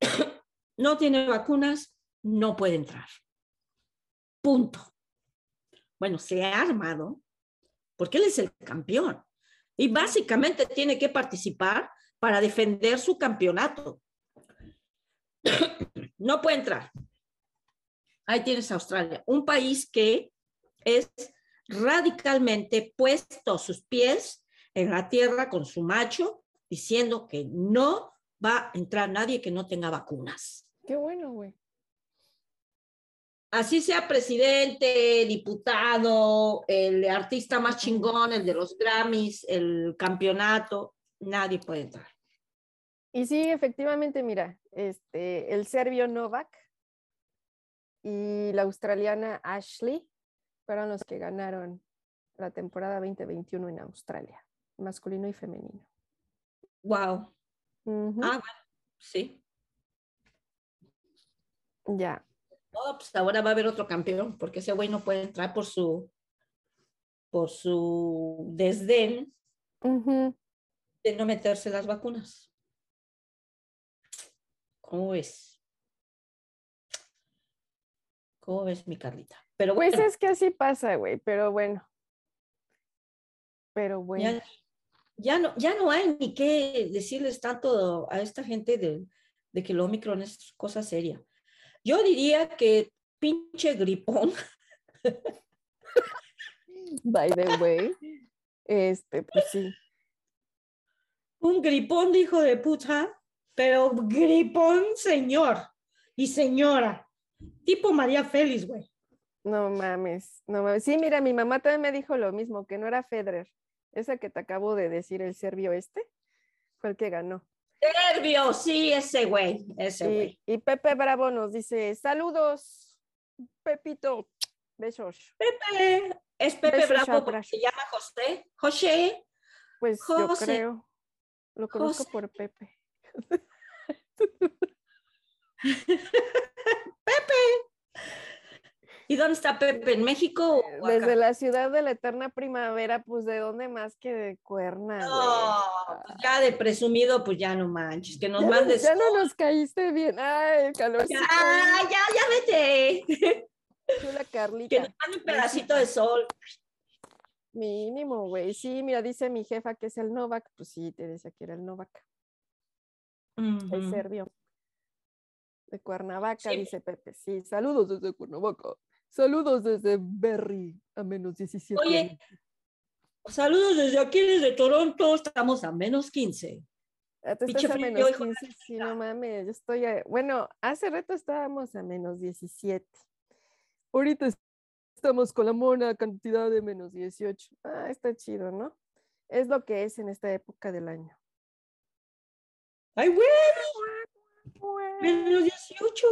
No tiene vacunas, no puede entrar. Punto. Bueno, se ha armado porque él es el campeón y básicamente tiene que participar para defender su campeonato. No puede entrar. Ahí tienes Australia, un país que es radicalmente puesto sus pies en la tierra con su macho, diciendo que no va a entrar nadie que no tenga vacunas. Qué bueno, güey. Así sea presidente, diputado, el artista más chingón, el de los Grammys, el campeonato, nadie puede entrar. Y sí, efectivamente, mira, este, el serbio Novak y la australiana Ashley fueron los que ganaron la temporada 2021 en Australia, masculino y femenino. Wow. Ah, bueno, sí. Ya. No, pues ahora va a haber otro campeón, porque ese güey no puede entrar por su, por su desdén de no meterse las vacunas. ¿Cómo ves? ¿Cómo ves, mi Carlita? Pero Pues es que así pasa, güey, pero bueno. Pero bueno. ya, ya no, ya no hay ni qué decirles tanto a esta gente de, de que el Omicron es cosa seria. Yo diría que pinche gripón, By the way, este, pues sí. un gripón de hijo de puta, pero gripón señor y señora, tipo María Félix, güey. No mames, no mames. Sí, mira, mi mamá también me dijo lo mismo, que no era Federer. Esa que te acabo de decir, el serbio este, fue el que ganó. Nervio, sí, ese güey, ese güey. Y, y Pepe Bravo nos dice, saludos, Pepito, besos. Pepe, es Pepe Besos, Bravo porque se llama José. José, Pues yo creo, lo conozco José. por Pepe. ¿y dónde está Pepe? ¿En México? o acá? Desde la ciudad de la eterna primavera, pues de dónde más que de Cuerna? No, pues ya de presumido, pues ya no manches, que nos Ya, no- mandes. ya no nos caíste bien. Ay, el calorcito. Ya, ya, ya vete. Chula Que Carlita. nos mande un pedacito de sol. Mínimo, güey. Sí, mira, dice mi jefa que es el Novak. Pues sí, te decía que era el Novak, el serbio. De Cuernavaca, Sí. dice Pepe. Sí, saludos desde Cuernavaca. Saludos desde Berry, a menos 17. Oye, Saludos desde aquí, desde Toronto. Estamos a menos 15. Ah, tú estás a menos hijo de 15, sí, no mames, yo estoy a- bueno, hace rato estábamos a menos 17. Ahorita es- estamos con la mona cantidad de menos 18. Ah, está chido, ¿no? Es lo que es en esta época del año. ¡Ay, güey! Menos 18.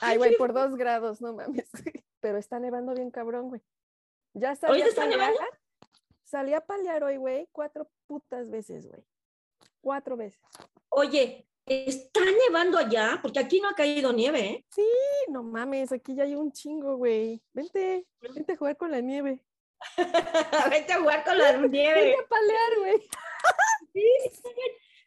Ay, güey, por dos grados, no mames. Pero está nevando bien cabrón, güey. Ya salí ¿Ahorita a está nevando? palear. Salí a palear hoy, güey, cuatro putas veces, güey. Cuatro veces. Oye, ¿está nevando allá? Porque aquí no ha caído nieve, ¿eh? Sí, no mames, aquí ya hay un chingo, güey. Vente, vente a jugar con la nieve. Vete a jugar con la nieve. Vente a palear, güey.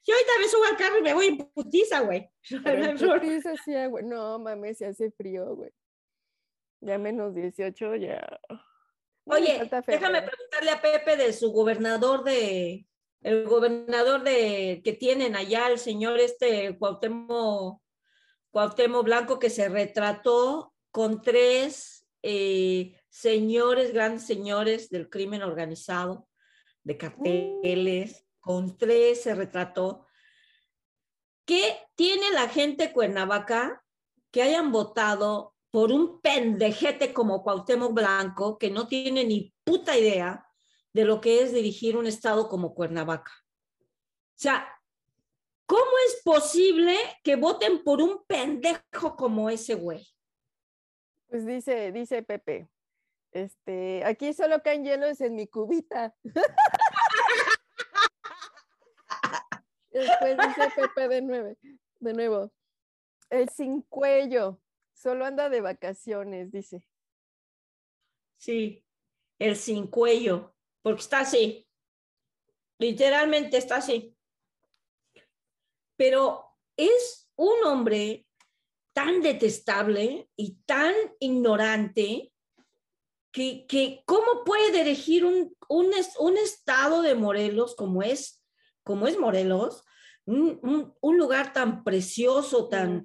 Yo ahorita me subo al carro y me voy en putiza, güey. Putiza sí, güey. No mames, se hace frío, güey. Ya menos 18, ya. No Oye, déjame preguntarle a Pepe de su gobernador de, el gobernador de que tienen allá, el señor este Cuauhtémoc, Cuauhtémoc Blanco, que se retrató con tres eh, señores, grandes señores del crimen organizado, de carteles, con tres se retrató. ¿Qué tiene la gente Cuernavaca que hayan votado por un pendejete como Cuauhtémoc Blanco que no tiene ni puta idea de lo que es dirigir un estado como Cuernavaca? O sea, ¿cómo es posible que voten por un pendejo como ese güey? Pues dice, dice Pepe, Este, aquí solo caen hielos en mi cubita. Después dice Pepe de nueve, de nuevo. El sin cuello, solo anda de vacaciones, dice. Sí, el sin cuello, porque está así. Literalmente está así. Pero es un hombre tan detestable y tan ignorante que, que ¿cómo puede dirigir un, un, un estado de Morelos como es, como es Morelos? Un, un- un lugar tan precioso, tan,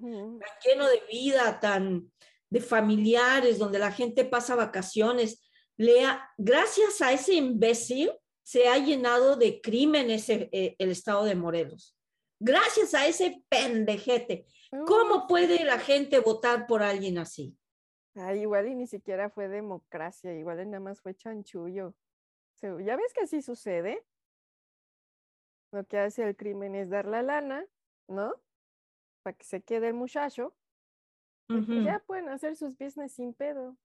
lleno de vida, tan de familiares, donde la gente pasa vacaciones. Le ha- gracias a ese imbécil se ha llenado de crímenes eh, el estado de Morelos. Gracias a ese pendejete. ¿Cómo puede la gente votar por alguien así? Ay, igual y ni siquiera fue democracia, igual y nada más fue chanchullo. Ya ves que así sucede. Lo que hace el crimen es dar la lana, ¿no? Para que se quede el muchacho. pues ya pueden hacer sus business sin pedo.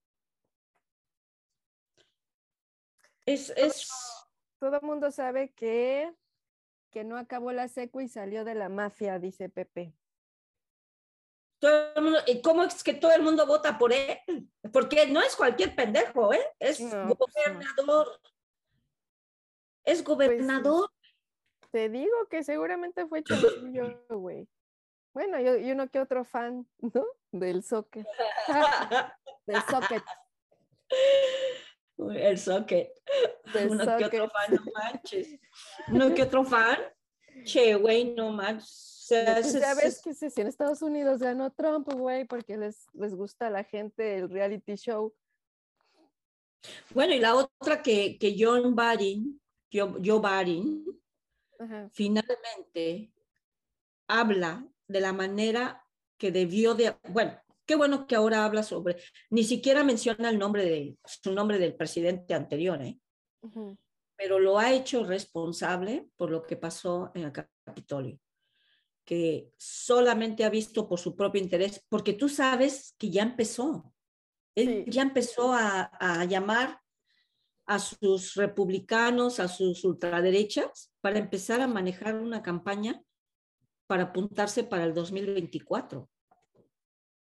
Es, es, Todo el mundo sabe que, que no acabó la secu y salió de la mafia, dice Pepe. todo el mundo- ¿y ¿Cómo es que todo el mundo vota por él? Porque no es cualquier pendejo, ¿eh? Es No, pues no. gobernador. Es gobernador. Te digo que seguramente fue chanchullo, güey. Bueno, yo- y uno que otro fan, ¿no? Del soccer. Del socket. El socket. Del Uno que otro socket. fan, no manches. Uno que otro fan. Che, güey, no manches. O sea, ese- ya ves que si si en Estados Unidos ganó Trump, güey, porque les, les gusta a la gente el reality show. Bueno, y la otra que, que John Barin, Joe, Joe Barin, Ajá. finalmente habla de la manera que debió de, bueno, qué bueno que ahora habla sobre, ni siquiera menciona el nombre de, su nombre del presidente anterior, ¿eh? pero lo ha hecho responsable por lo que pasó en el Capitolio, que solamente ha visto por su propio interés, porque tú sabes que ya empezó. Él Sí. ya empezó a, a llamar a sus republicanos, a sus ultraderechas, para empezar a manejar una campaña para apuntarse para el 2024.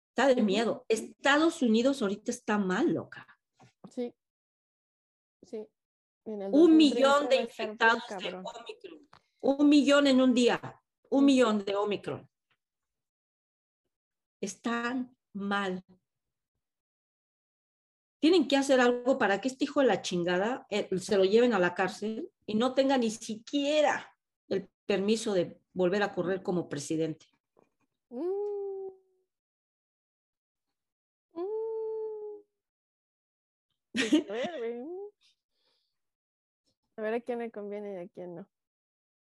Está de miedo. Estados Unidos ahorita está mal, loca. Sí. Sí. Un 2030 millón de infectados de. Omicron. Un millón en un día. Un millón de Omicron. Están mal. Tienen que hacer algo para que este hijo de la chingada eh, se lo lleven a la cárcel y no tenga ni siquiera el permiso de volver a correr como presidente. Mm. Mm. A ver. A ver a quién le conviene y a quién no.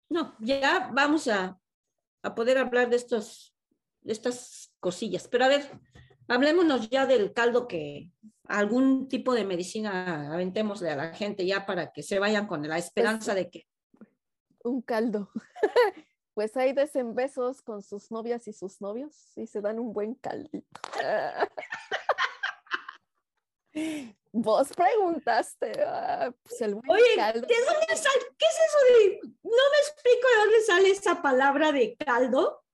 No, ya vamos a, a poder hablar de estos, de estas cosillas. Pero a ver, hablémonos ya del caldo que algún tipo de medicina aventémosle a la gente ya para que se vayan con la esperanza de que Un caldo. Pues hay besos con sus novias y sus novios y se dan un buen caldito. Vos preguntaste, ah, pues el buen Oye, caldo. ¿de dónde sale? ¿Qué es eso de? No me explico de dónde sale esa palabra de caldo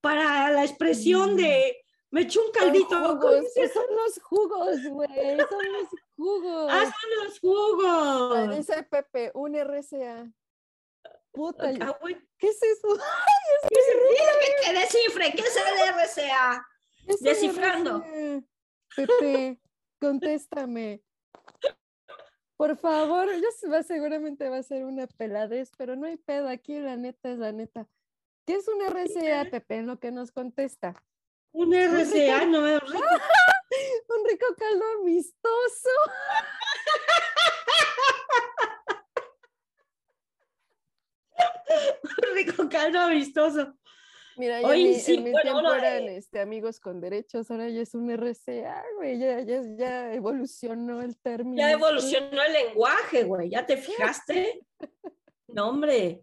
para la expresión de me eché un Son caldito. ¿Cómo jugos, son los jugos, güey, son los jugos. Ah, son los Ah, jugos. Dice Pepe, un RCA. Puta, Ah, ¿qué es eso? Dile que te descifre, ¿qué es el RCA? ¿Qué es Descifrando. RCA? Pepe, contéstame. Por favor, yo seguramente va a ser una peladez, pero no hay pedo aquí, la neta es la neta. ¿Qué es un RCA, Pepe? En lo que nos contesta. Un RCA, no me Un rico caldo amistoso. rico caldo amistoso. Mira, ya Oye, en mi, sí, en mi bueno, tiempo eran este, amigos con derechos, ahora ya es un RCA, güey, ya, ya, ya evolucionó el término. Ya evolucionó el lenguaje, güey, ¿ya te fijaste? No, hombre,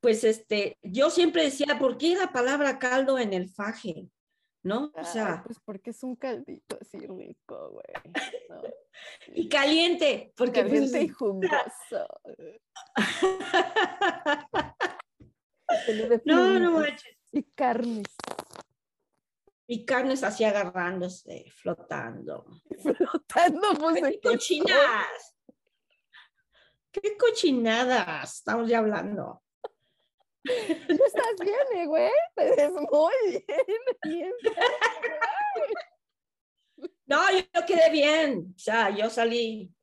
pues este, yo siempre decía, ¿por qué la palabra caldo en el faje? ¿No? O sea, pues porque es un caldito así rico, güey. ¿no? y caliente, porque pues, Caliente y jugoso. lleno de no, no manches. Y carnes. Y carnes así agarrándose, flotando. Flotando, pues, ¡Qué ¿de qué cochinadas! ¡Qué cochinadas! Estamos ya hablando. Tú estás bien, eh, güey. Te ves muy bien. bien. No, yo, yo quedé bien. O sea, yo salí.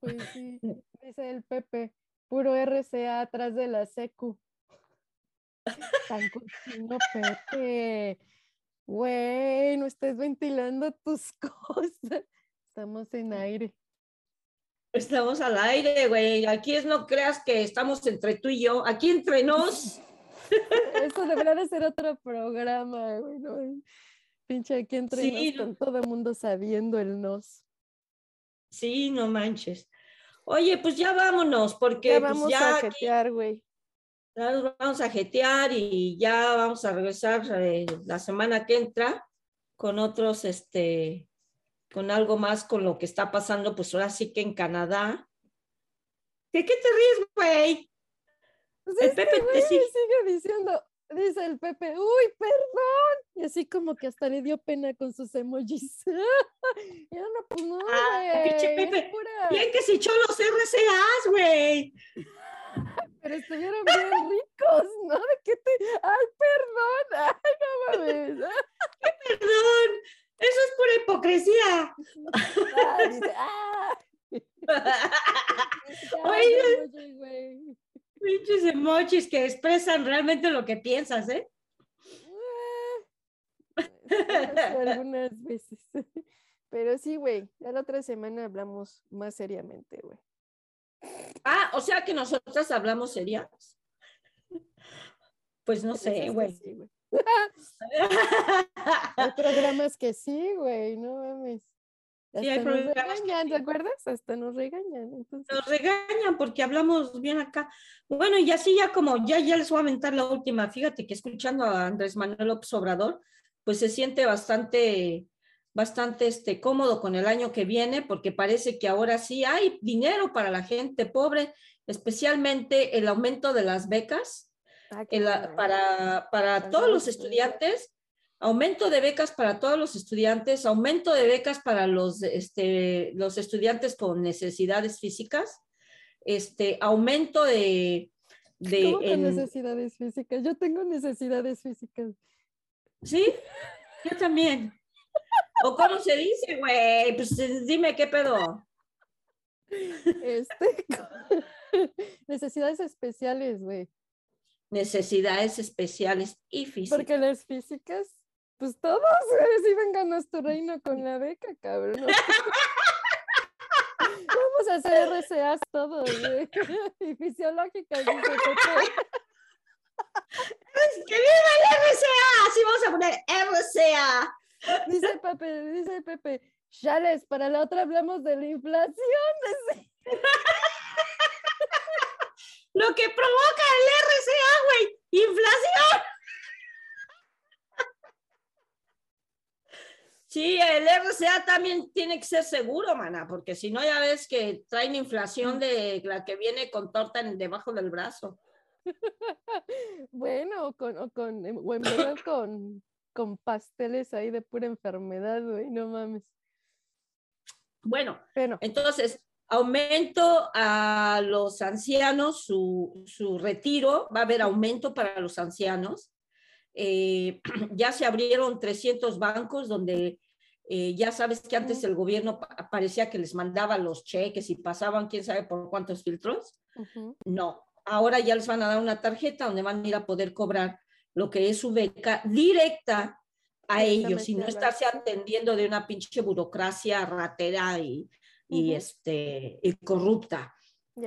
Pues sí, dice el Pepe, puro RCA atrás de la secu. Tan cochino, Pepe. Güey, no estés ventilando tus cosas. Estamos en aire. Estamos al aire, güey. Aquí es no creas que estamos entre tú y yo. Aquí entre nos. Eso debería de ser otro programa, güey. ¿no? Pinche aquí entre Sí, nos, no. con todo el mundo sabiendo el nos. Sí, no manches. Oye, pues ya vámonos, porque Ya pues vamos ya a jetear, güey. ya nos vamos a jetear y ya vamos a regresar eh, la semana que entra con otros, este, con algo más con lo que está pasando, pues ahora sí que en Canadá. ¿De qué te ríes, güey? Pues El este Pepe te sigue. sigue diciendo, dice el Pepe, uy, perdón. Y así como que hasta le dio pena con sus emojis. y no, pues no, Ah, pinche güey, es Pepe, pura- Bien que se echó los RCAs, güey. Pero estuvieron bien ricos, ¿no? ¿De qué te...? Ay, perdón. Ay, no mames. Perdón, eso es pura hipocresía. Ah, dice, ah. Ya, Oye. Pinches emojis que expresan realmente lo que piensas, ¿eh? Ah, algunas veces. Pero sí, güey, ya la otra semana hablamos más seriamente, güey. Ah, o sea que nosotras hablamos serias. Pues no Hay sé, güey. sí, güey. Hay programas que sí, güey, no mames. Sí, hay Hasta nos programas que regañan, sí. ¿te acuerdas? Hasta nos regañan. Entonces, Nos regañan porque hablamos bien acá. Bueno, y así ya como, ya, ya les voy a aventar la última. Fíjate que escuchando a Andrés Manuel López Obrador, pues se siente bastante, bastante este, cómodo con el año que viene, porque parece que ahora sí hay dinero para la gente pobre, especialmente el aumento de las becas. Ah, en la- para, para todos los estudiantes, aumento de becas para todos los estudiantes, aumento de becas para los, este, los estudiantes con necesidades físicas, este, aumento de... de ¿Cómo en- necesidades físicas? Yo tengo necesidades físicas. ¿Sí? Yo también. ¿O cómo se dice, güey? Pues dime qué pedo. Este, necesidades especiales, güey. Necesidades especiales y físicas. Porque las físicas, pues todos, vengan a tu reino con la beca, cabrón. Vamos a hacer RCAs todos, güey. Y fisiológicas, dice Pepe. ¡Que viva el RCA! Así vamos a poner RCA. Dice Pepe, dice Pepe. Chales, para la otra hablamos de la inflación. Lo que provoca el RCA, güey. Inflación. Sí, el RCA también tiene que ser seguro, mana, porque si no ya ves que traen inflación de la que viene con torta en- debajo del brazo. Bueno, o con, o con, em, o en verdad con, con pasteles ahí de pura enfermedad, güey, no mames. Bueno, Bueno, entonces, aumento a los ancianos, su, su retiro, va a haber aumento para los ancianos. Eh, ya se abrieron 300 bancos donde eh, ya sabes que antes el gobierno pa- parecía que les mandaba los cheques y pasaban quién sabe por cuántos filtros. No, ahora ya les van a dar una tarjeta donde van a ir a poder cobrar lo que es su beca directa a ellos y no estarse atendiendo de una pinche burocracia ratera y, y, este, y corrupta.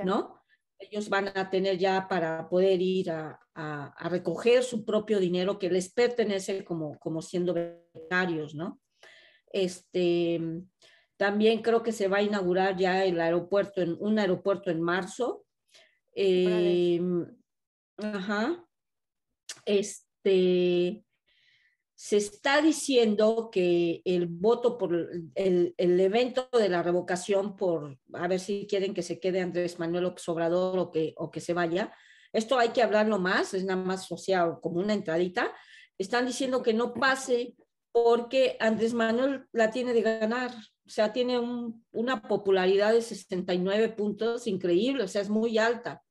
¿no? Ellos van a tener ya para poder ir a, a- a recoger su propio dinero que les pertenece como, como siendo becarios, ¿no? Este, también creo que se va a inaugurar ya el aeropuerto, en, un aeropuerto en marzo. Eh, ajá. Este, se está diciendo que el voto por el, el, evento de la revocación por a ver si quieren que se quede Andrés Manuel Obrador o que, o que se vaya. Esto hay que hablarlo más, es nada más social como una entradita. Están diciendo que no pase porque Andrés Manuel la tiene de ganar. O sea, tiene un, una popularidad de 69 puntos increíble, o sea, es muy alta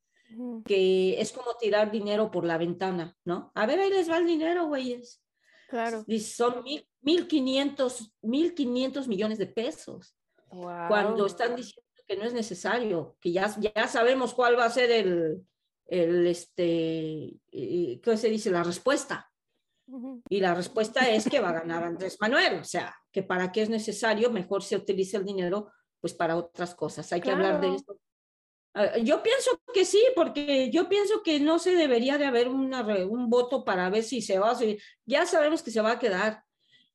que es como tirar dinero por la ventana, ¿no? A ver, ahí les va el dinero, güeyes. Claro. Son mil, mil quinientos, mil quinientos millones de pesos. Cuando están diciendo que no es necesario, que ya, ya sabemos cuál va a ser el, el este, ¿qué se dice? La respuesta. Y la respuesta es que va a ganar Andrés Manuel, o sea, que para qué es necesario, mejor se utilice el dinero pues para otras cosas. Hay que hablar de esto yo pienso que sí, porque yo pienso que no se debería de haber una, un voto para ver si se va, si, ya sabemos que se va a quedar.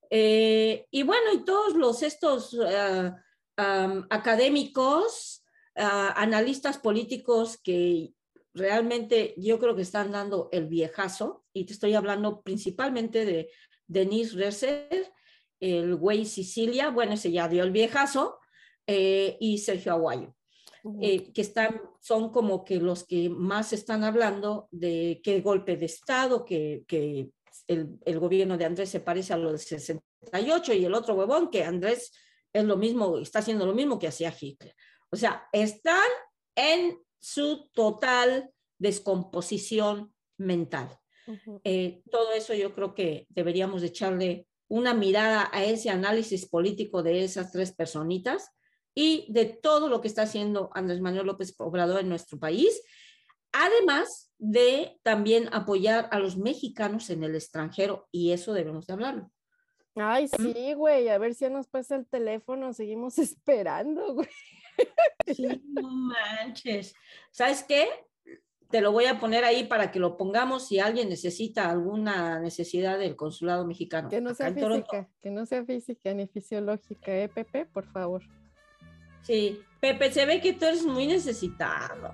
Eh, y bueno, y todos los estos um, académicos, uh, analistas políticos que realmente yo creo que están dando el viejazo, y te estoy hablando principalmente de Denise Resser, el güey Sicilia, bueno, ese ya dio el viejazo, eh, y Sergio Aguayo. Eh, que están, son como que los que más están hablando de qué golpe de Estado, que, que el, el, gobierno de Andrés se parece a lo del 68 y el otro huevón, que Andrés es lo mismo, está haciendo lo mismo que hacía Hitler. O sea, están en su total descomposición mental. eh, todo eso yo creo que deberíamos echarle una mirada a ese análisis político de esas tres personitas y de todo lo que está haciendo Andrés Manuel López Obrador en nuestro país, además de también apoyar a los mexicanos en el extranjero, y eso debemos de hablarlo. Ay, sí, güey, a ver si ya nos pasa el teléfono, seguimos esperando, güey. Sí, no manches. ¿Sabes qué? Te lo voy a poner ahí para que lo pongamos si alguien necesita alguna necesidad del consulado mexicano. Que no sea física, que no sea física ni fisiológica, ¿eh, Pepe? Por favor. Sí, Pepe, se ve que tú eres muy necesitado.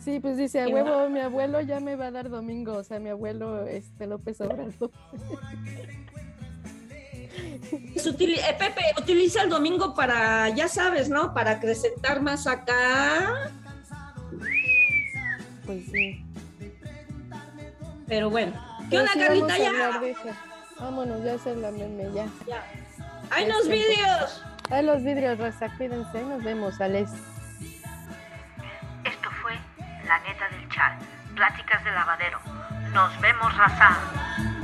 Sí, pues dice, a huevo, mi abuelo ya me va a dar domingo, o sea, mi abuelo este, López Obrador. eh, Pepe, utiliza el domingo para, ya sabes, ¿no? Para acrecentar más acá. Pues sí. Pero bueno. ¿Qué onda, Carlita? Ya. Vámonos, ya se la meme, ya. Ya. ¡Hay unos vídeos! A los vidrios, Raza, cuídense, nos vemos, Alex. Esto fue La Neta del Chat, Pláticas de Lavadero. Nos vemos, Raza.